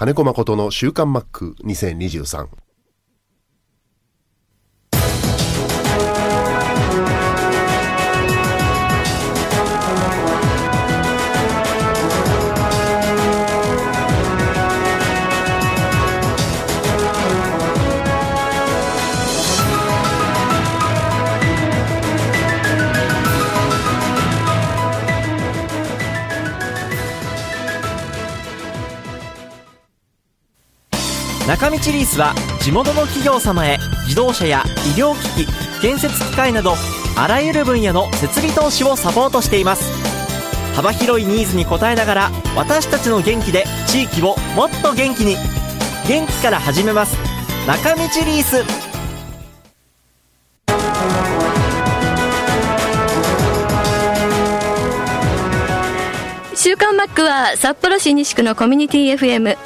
金子誠の週刊マック2023。中道リースは地元の企業様へ自動車や医療機器建設機械などあらゆる分野の設備投資をサポートしています。幅広いニーズに応えながら私たちの元気で地域をもっと元気に。元気から始めます。中道リース。週刊マックは札幌市西区のコミュニティ FM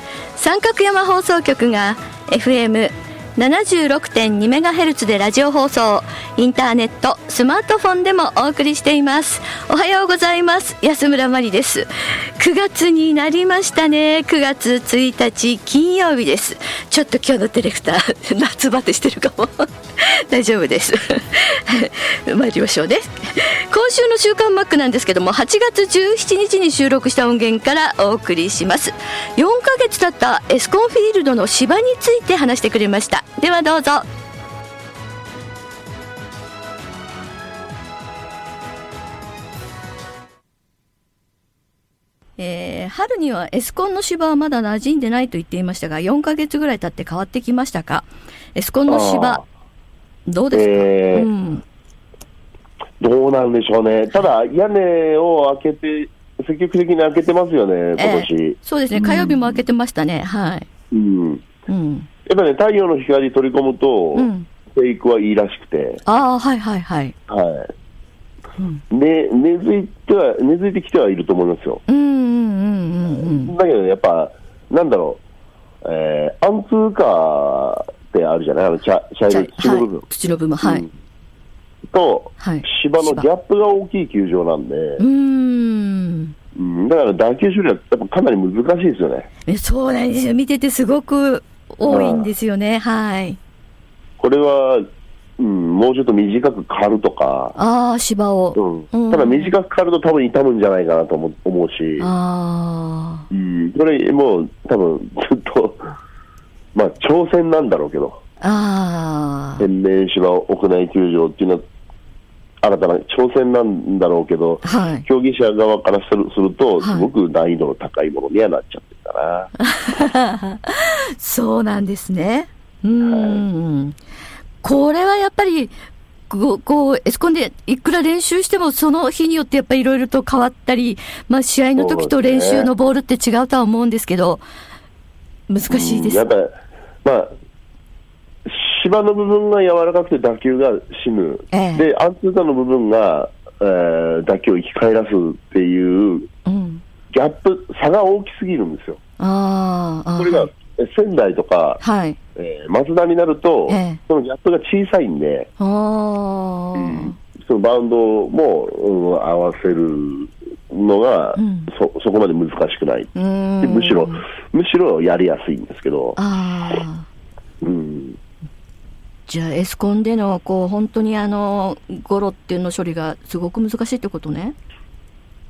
三角山放送局が FM 76.2MHz でラジオ放送インターネットスマートフォンでもお送りしています。おはようございます。安村麻里です。9月になりましたね。9月1日金曜日です。ちょっと今日のディレクター 夏バテしてるかも。大丈夫です。参りましょうね。今週の「週刊マック」なんですけども8月17日に収録した音源からお送りします。4ヶ月経ったエスコンフィールドの芝について話してくれました。ではどうぞ。えー、春にはエスコンの芝はまだ馴染んでないと言っていましたが4ヶ月ぐらい経って変わってきましたか？エスコンの芝どうですか、えー。うん。どうなんでしょうね、ただ屋根を開けて、積極的に開けてますよね、今年、ええそうですね、火曜日も開けてましたね、はい。うん、うん。やっぱね、太陽の光取り込むと、うん生育はいいらしくて、ああ、はいはいはい。はいね、根付いては、根付いてきてはいると思いますよ。うんうんうんうんだけどね、やっぱ、なんだろう、えー、アンツーカーってあるじゃない、あの茶茶うん。色い土の部分、はい、土の部分、はい。うんと、はい芝のギャップが大きい球場なんで、うーん。うん、だから打球処理はやっぱかなり難しいですよね。えそうなんですよ。見ててすごく多いんですよね。はい。これは、うん、もうちょっと短く刈るとか、ああ、芝を。うん、ただ短く刈ると多分痛むんじゃないかなと思思うし、あうん、これもう多分ずっと、まあ挑戦なんだろうけど、あ。ああ。天然芝屋内球場っていうのは、新たな挑戦なんだろうけど、はい。競技者側からするすると、はいすごく難易度の高いものにはなっちゃってるかな。そうなんですね。うーん。これはやっぱり、こう、こうエスコンでいくら練習しても、その日によってやっぱりいろいろと変わったり、まあ試合の時と練習のボールって違うとは思うんですけど、難しいです。うんやっぱり、まあ、芝の部分が柔らかくて打球が死ぬ、ええで、アンツーカーの部分が、えー打球を生き返らすっていう、うん。ギャップ、差が大きすぎるんですよ。あーあー。これが、え仙台とか、はい。えー松田になると、ええそのギャップが小さいんで、ああ。そのバウンドも、うん合わせるのが、うんそそこまで難しくない。むしろ、むしろやりやすいんですけど、ああ。うん、じゃあ、エスコンでの、こう、本当にあの、ゴロっていうの処理がすごく難しいってことね。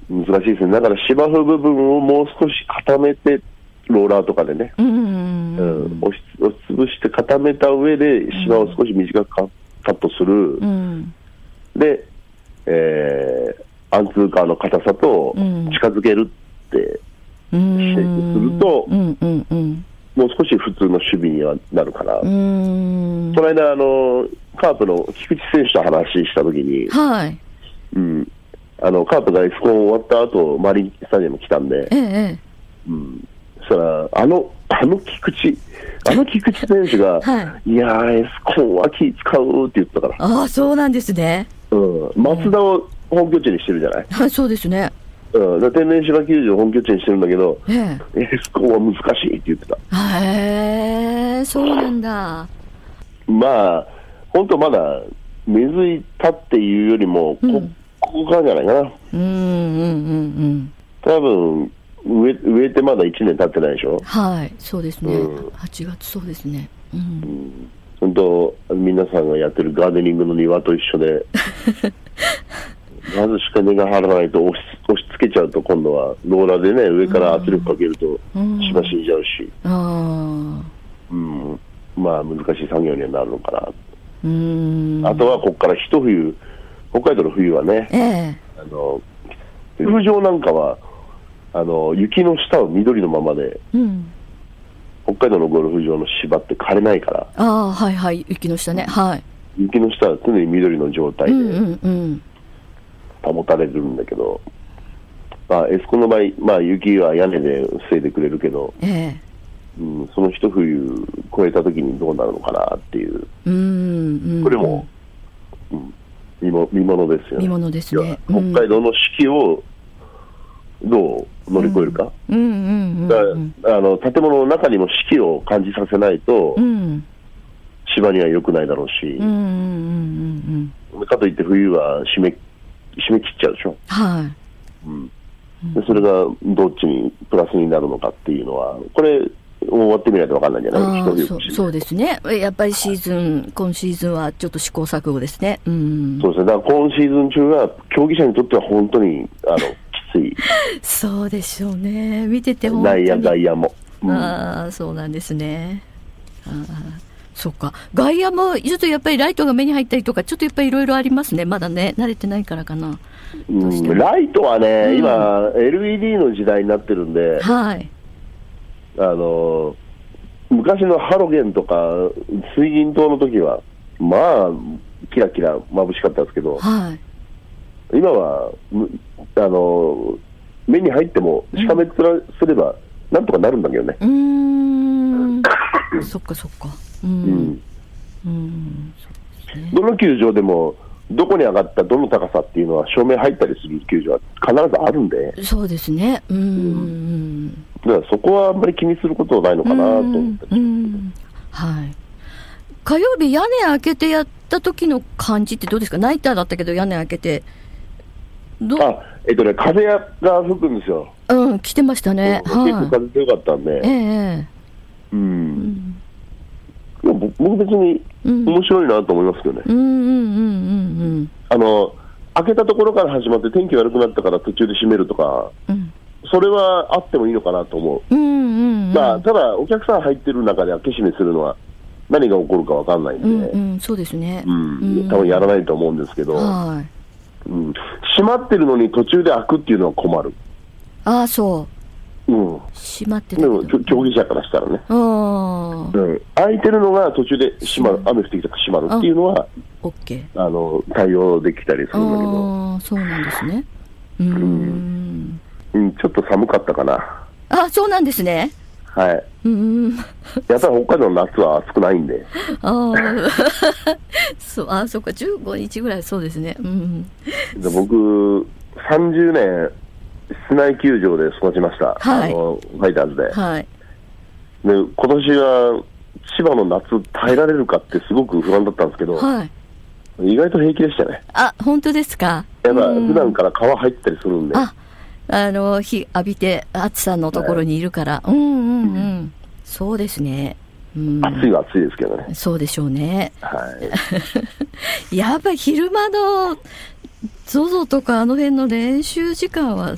難しいですね。だから芝生部分をもう少し固めて、ローラーとかでね、うん。うん押し押しつぶして固めた上で芝を少し短くカカットする。うん。で、えーアンツーカーの硬さとうん近づけるって、うん。するとうんうんうん。もう少し普通の守備にはなるかな。こ。の間、あの、カープの菊池選手と話したときに、はい。うん、あの、カープがエスコン終わった後、マリンスタジアム来たんで、ええ、えうん、そしたら、あの、あの菊池、あの菊池選手が、はいやー、エスコンは気使うって言ってたから、ああ、そうなんですね。うん、松田を本拠地にしてるじゃない、はい、そうですね。うん、で天然芝球場を本拠地にしてるんだけど、ええ。エスコンは難しいって言ってた。へえ、そうなんだ。まあ、本当まだ根付いたっていうよりも、こうんここからじゃないかな。うんうんうん多分植え植えてまだ1年経ってないでしょ？はいそうですね、うん8月そうですねうん本当、皆さんがやってるガーデニングの庭と一緒で、まずしか根が張らないと押し押し付けちゃうと、今度はローラーでね、上から圧力かけると、うん。芝死んじゃうし、ああうん、まあ難しい作業にはなるのかな。うーん。あとはここから一冬、北海道の冬はね、ええ。あの、ゴルフ場なんかは、あの、雪の下は緑のままで、うん。北海道のゴルフ場の芝って枯れないから、ああはいはい。雪の下ね。はい。雪の下は常に緑の状態で。うんうんうん保たれるんだけど、まあ、エスコンの場合、まあ、雪は屋根で防いでくれるけど、ええ。うん、その一冬越えた時にどうなるのかなっていう、うーんうん。これも、うん、見も見ものですよね。見ものですね。北海道の四季をどう乗り越えるか。うんだあの建物の中にも四季を感じさせないと、うん。芝には良くないだろうし。うんうん、うんうんかといって冬は締め締め切っちゃうでしょ。はい。でそれがどっちにプラスになるのかっていうのは、これ、終わってみないと分かんないんじゃない？そうそうですね。やっぱりシーズン今シーズンはちょっと試行錯誤ですね。うん。そうですね、だから今シーズン中は、競技者にとっては本当にあのきつい、そうでしょうね。見てて本当に。内野、外野も。うん。ああそうなんですね。ああそうか。外野もちょっとやっぱりライトが目に入ったりとかちょっとやっぱりいろいろありますね。まだね慣れてないからかな。どうしても。ライトはね、うん。今、LED の時代になってるんで、はい。あの昔のハロゲンとか水銀灯の時は、まあ、キラキラ眩しかったですけど、はい。今は、むあの目に入っても、しかめっ面すれば、なんとかなるんだけどね。うーん。そっかそっかううん。んうん。どの球場でも、どこに上がったどの高さっていうのは、照明入ったりする球場は必ずあるんで、そうですね。うん。うん。だからそこはあんまり気にすることはないのかなと思って。うん。うん。はい。火曜日屋根開けてやった時の感じってどうですか？ナイターだったけど屋根開けて。どう？あ、えっとね、風が吹くんですよ。うん来てましたね。結構は風強かったんいええで、え。う。ん僕僕別にうん。面白いなと思いますけどね。うんうんうんうんあの、開けたところから始まって天気悪くなったから途中で閉めるとか、うん。それはあってもいいのかなと思う。まあ、ただ、お客さん入ってる中で開け閉めするのは何が起こるかわかんないんで、うんうんそうですね。うん、多分やらないと思うんですけど、はい。うん、閉まってるのに途中で開くっていうのは困る。ああそううん。閉まってたでも、競技者からしたらね。ああうん。開いてるのが途中で閉まる、雨降ってきたから閉まるっていうのは、オッケー。あの、対応できたりするんだけど、ああそうなんですね。うーん。うん、ちょっと寒かったかな。あそうなんですね。はい。うーん。やっぱり北海道の夏は暑くないんで、ああ そうあそうか。15日ぐらいそうですね。うんで僕、30年、室内球場で育ちました、はい。あのファイターズで。はい。で今年は千葉の夏耐えられるかってすごく不安だったんですけど、はい。意外と平気でしたね。あ本当ですか？やっぱうん。普段から川入ったりするんで、ああの日浴びて暑さのところにいるから、うんうんうん。そうですね。うん。暑いは暑いですけどね。そうでしょうね。はい。やっぱり昼間の ZOZO とかあの辺の練習時間は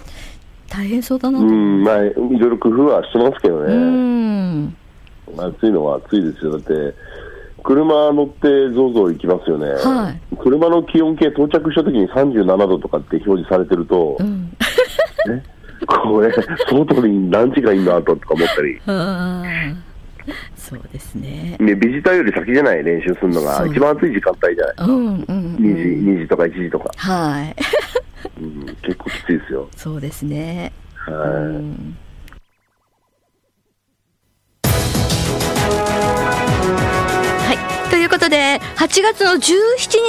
大変そうだなとう。ん、まあ、いろいろ工夫はしてますけどうね。ん。暑いのは暑いですよ。だって、車乗ってゾウゾウ行きますよね。はい車の気温計到着した時に37度とかって表示されてると、うん。ね、これ、外に何時間いんだとか思ったり、そうですね。ね、ビジターより先じゃない練習するのが一番暑い時間帯じゃない。うんうん、うん。2時、2時とか1時とか。はい。うん、結構きついですよ。そうですね。うはい。んことで、8月の17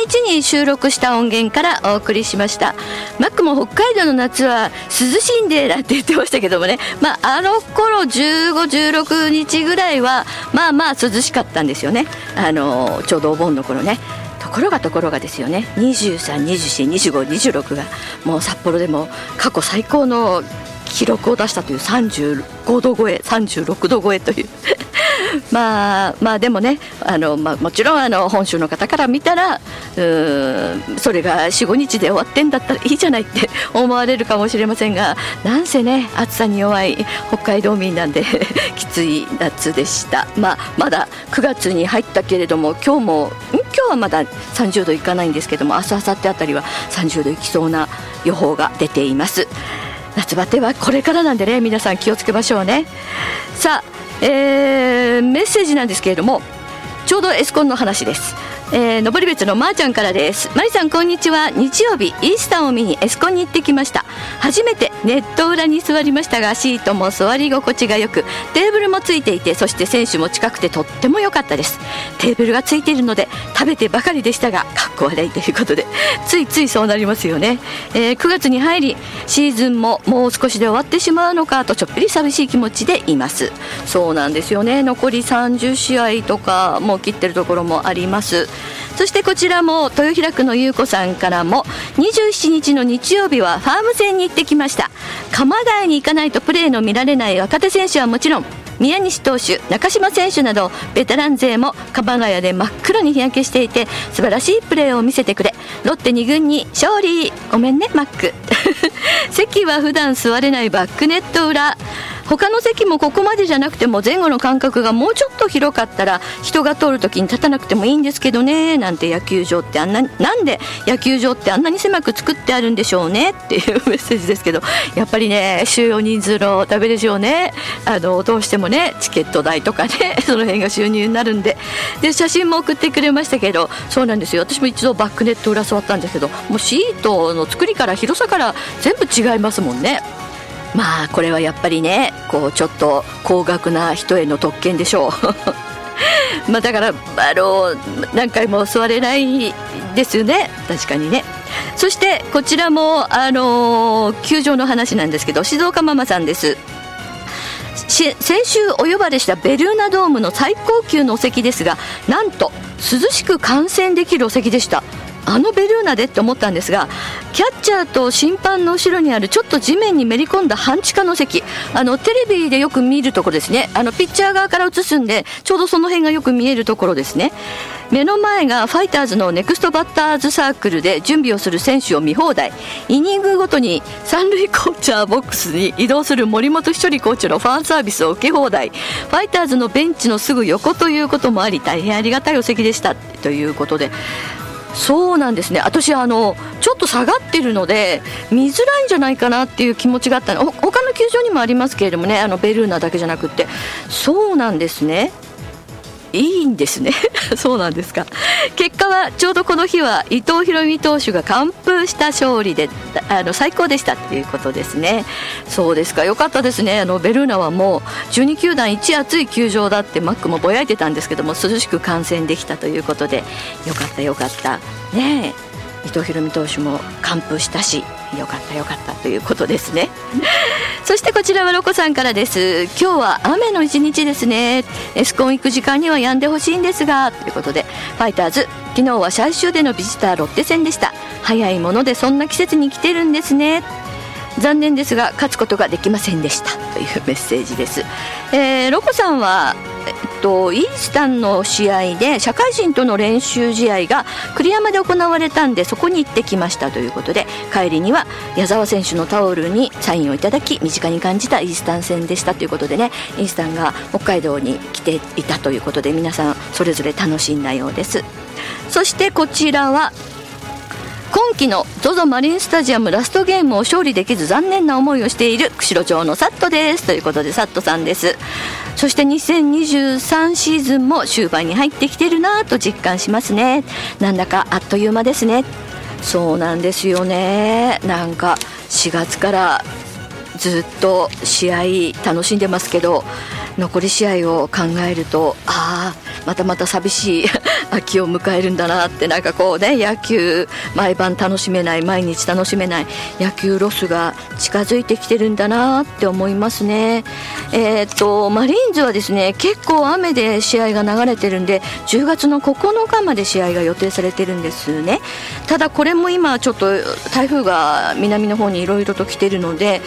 日に収録した音源からお送りしました。マックも北海道の夏は涼しいんでなんて言ってましたけどもね、まあ、あの頃15、16日ぐらいは、まあまあ涼しかったんですよね。あの、ちょうどお盆の頃ね。ところがところがですよね23、24、25、26がもう札幌でも過去最高の記録を出したという35度超え36度超えという まあまあでもねあの、まあ、もちろんあの本州の方から見たらうんそれが45日で終わってんだったらいいじゃないって 思われるかもしれませんがなんせね暑さに弱い北海道民なんで きつい夏でした、まあ、まだ9月に入ったけれども今日も今日はまだ30度いかないんですけども明日明後日あたりは30度いきそうな予報が出ています。夏バテはこれからなんでね皆さん気をつけましょうね。さあえー、メッセージなんですけれどもちょうどエスコンの話です。えー、登別のまーちゃんからです。マリさんこんにちは。日曜日イースターを見にエスコンに行ってきました。初めてネット裏に座りましたがシートも座り心地がよくテーブルもついていてそして選手も近くてとっても良かったです。テーブルがついているので食べてばかりでしたがかっこ悪いということでついついそうなりますよね、えー、9月に入りシーズンももう少しで終わってしまうのかとちょっぴり寂しい気持ちでいます。そうなんですよね。残り30試合とかもう切ってるところもあります。そしてこちらも豊平区の優子さんからも27日の日曜日はファーム戦に行ってきました。鎌ヶ谷に行かないとプレーの見られない若手選手はもちろん宮西投手、中島選手などベテラン勢も鎌ヶ谷で真っ黒に日焼けしていて素晴らしいプレーを見せてくれ。ロッテ2軍に勝利。ごめんねマック。席は普段座れないバックネット裏。他の席もここまでじゃなくても前後の間隔がもうちょっと広かったら人が通るときに立たなくてもいいんですけどねなんて野球場ってあんななんで野球場ってあんなに狭く作ってあるんでしょうねっていうメッセージですけどやっぱりね収容人数のためでしょうね。あのどうしてもねチケット代とかね その辺が収入になるんで。で写真も送ってくれましたけどそうなんですよ。私も一度バックネット裏座ったんですけどもうシートの作りから広さから全部違いますもんね。まあこれはやっぱりねこうちょっと高額な人への特権でしょう。まだからあの何回も座れないですよね。確かにね。そしてこちらもあの球場の話なんですけど静岡ママさんです。先週お呼ばれしたベルーナドームの最高級のお席ですがなんと涼しく観戦できるお席でした。あのベルーナでって思ったんですがキャッチャーと審判の後ろにあるちょっと地面にめり込んだ半地下の席。あのテレビでよく見るところですね。あのピッチャー側から映すんでちょうどその辺がよく見えるところですね。目の前がファイターズのネクストバッターズサークルで準備をする選手を見放題。イニングごとに三塁コーチャーボックスに移動する森本稀哲コーチのファンサービスを受け放題。ファイターズのベンチのすぐ横ということもあり大変ありがたいお席でした。ということでそうなんですね。私あのちょっと下がってるので見づらいんじゃないかなっていう気持ちがあったの。他の球場にもありますけれどもねあのベルーナだけじゃなくって。そうなんですね。いいんですね。そうなんですか。結果はちょうどこの日は伊藤大海投手が完封した勝利であの最高でしたということですね。そうですか。よかったですね。あのベルーナはもう12球団一暑い球場だってマックもぼやいてたんですけども涼しく観戦できたということでよかったよかった。ね伊藤大海投手も完封したしよかったよかったということですね。そしてこちらはロコさんからです。今日は雨の一日ですね。エスコン行く時間には止んでほしいんですがということでファイターズ昨日は最終でのビジターロッテ戦でした。早いものでそんな季節に来てるんですね。残念ですが勝つことができませんでした。というメッセージです、えー、ロコさんはと、イースタンの試合で社会人との練習試合が栗山で行われたんでそこに行ってきましたということで帰りには矢沢選手のタオルにサインをいただき身近に感じたイースタン戦でしたということでねイースタンが北海道に来ていたということで皆さんそれぞれ楽しんだようです。そしてこちらは今季の ZOZO マリンスタジアムラストゲームを勝利できず残念な思いをしている釧路町のサットです。ということでサットさんです。そして2023シーズンも終盤に入ってきてるなと実感しますね。なんだかあっという間ですね。そうなんですよね。なんか4月からずっと試合楽しんでますけど残り試合を考えるとああまたまた寂しい 秋を迎えるんだなってなんかこうね野球毎晩楽しめない毎日楽しめない野球ロスが近づいてきてるんだなって思いますね。えー、っとマリーンズはですね結構雨で試合が流れてるんで10月の9日まで試合が予定されてるんですね。ただこれも今ちょっと台風が南の方にいろいろと来てるので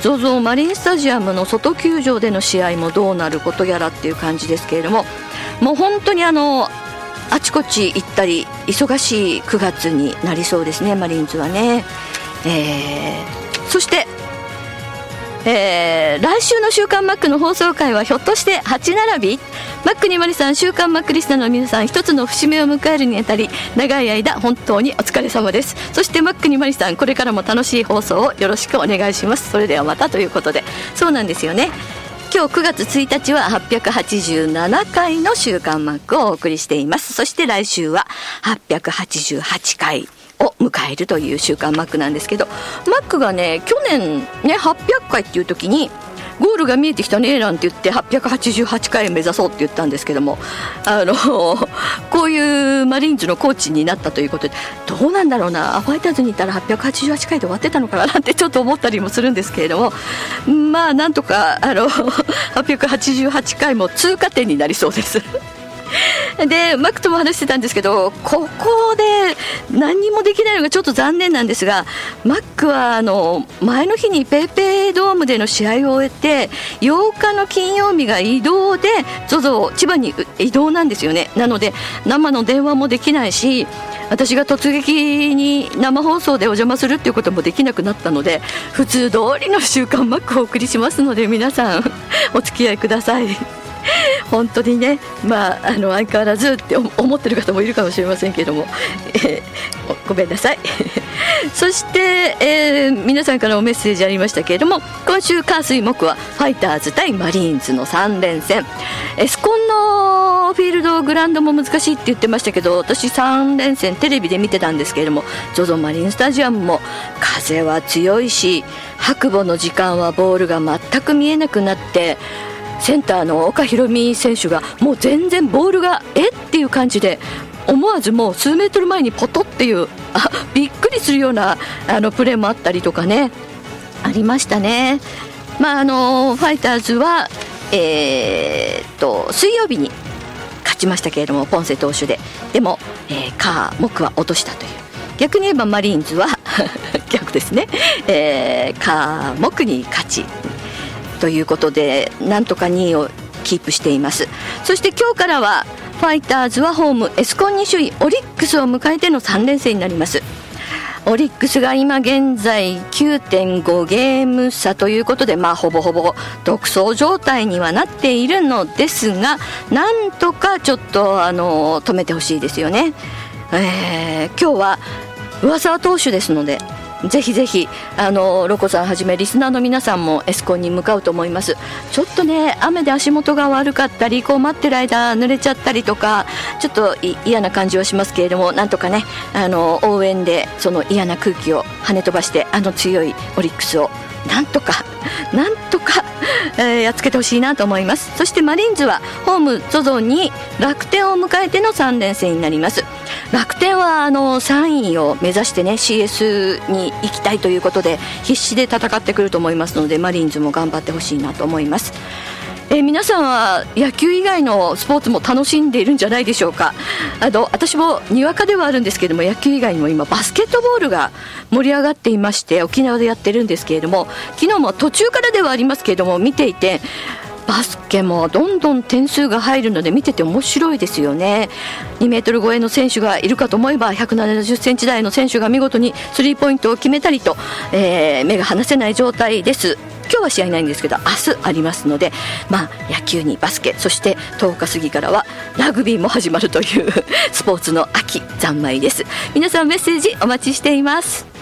ZOZO マリンスタジアムの外球場での試合もどうなることやらっていう感じですけれどももう本当にあのあちこち行ったり忙しい9月になりそうですねマリーンズはね、えー、そしてえー、来週の「週刊マック」の放送回はひょっとして8並び？マックにまりさん週刊マックリスナーの皆さん一つの節目を迎えるにあたり長い間本当にお疲れ様です。そしてマックにまりさんこれからも楽しい放送をよろしくお願いします。それではまたということで。そうなんですよね。今日9月1日は887回の週刊マックをお送りしています。そして来週は888回を迎えるという週刊マックなんですけどマックがね去年ね800回っていう時にゴールが見えてきたねなんて言って888回目指そうって言ったんですけどもあの こういうマリーンズのコーチになったということでどうなんだろうなファイターズにいたら888回で終わってたのかななんてちょっと思ったりもするんですけれどもまあなんとかあの 888回も通過点になりそうです。でマックとも話してたんですけどここで何にもできないのがちょっと残念なんですがマックはあの前の日に PayPay ドームでの試合を終えて8日の金曜日が移動で ZOZO 千葉に移動なんですよねなので生の電話もできないし私が突撃に生放送でお邪魔するっていうこともできなくなったので普通通りの週刊マックをお送りしますので皆さんお付き合いください。本当にね、まあ、あの相変わらずって思ってる方もいるかもしれませんけれども、えー、ごめんなさい。そして、えー、皆さんからもメッセージありましたけれども今週火水木はファイターズ対マリーンズの3連戦。エスコンのフィールドグラウンドも難しいって言ってましたけど私3連戦テレビで見てたんですけれども ZOZO マリンスタジアムも風は強いし白母の時間はボールが全く見えなくなってセンターの岡大海選手がもう全然ボールがえっていう感じで思わずもう数メートル前にポトっていうあびっくりするようなあのプレーもあったりとかね。ありましたね。まああのファイターズはえー、と水曜日に勝ちましたけれどもポンセ投手で。でも、えー、カー木は落としたという。逆に言えばマリーンズは 逆ですね、えー、カー木に勝ち。ということでなんとか2位をキープしていますそして今日からはファイターズはホームエスコン2首位オリックスを迎えての3連戦になりますオリックスが今現在9.5ゲーム差ということで、まあ、ほぼほぼ独走状態にはなっているのですがなんとかちょっとあの止めてほしいですよね。えー、今日は上沢投手ですのでぜひぜひあのロコさんはじめリスナーの皆さんもエスコンに向かうと思います。ちょっとね雨で足元が悪かったりこう待ってる間濡れちゃったりとかちょっと嫌な感じはしますけれどもなんとかねあの応援でその嫌な空気を跳ね飛ばしてあの強いオリックスをなんとかなんとか、えー、やっつけてほしいなと思います。そしてマリーンズはホーム ZOZO に楽天を迎えての3連戦になります。楽天はあの3位を目指してね CS に行きたいということで必死で戦ってくると思いますのでマリーンズも頑張ってほしいなと思います。え、皆さんは野球以外のスポーツも楽しんでいるんじゃないでしょうか。あの私もにわかではあるんですけども野球以外にも今バスケットボールが盛り上がっていまして沖縄でやってるんですけれども昨日も途中からではありますけれども見ていてバスケもどんどん点数が入るので見てて面白いですよね。2メートル超えの選手がいるかと思えば170センチ台の選手が見事にスリーポイントを決めたりと、えー、目が離せない状態です。今日は試合ないんですけど明日ありますので、まあ、野球にバスケそして10日過ぎからはラグビーも始まるというスポーツの秋三昧です。皆さんメッセージお待ちしています。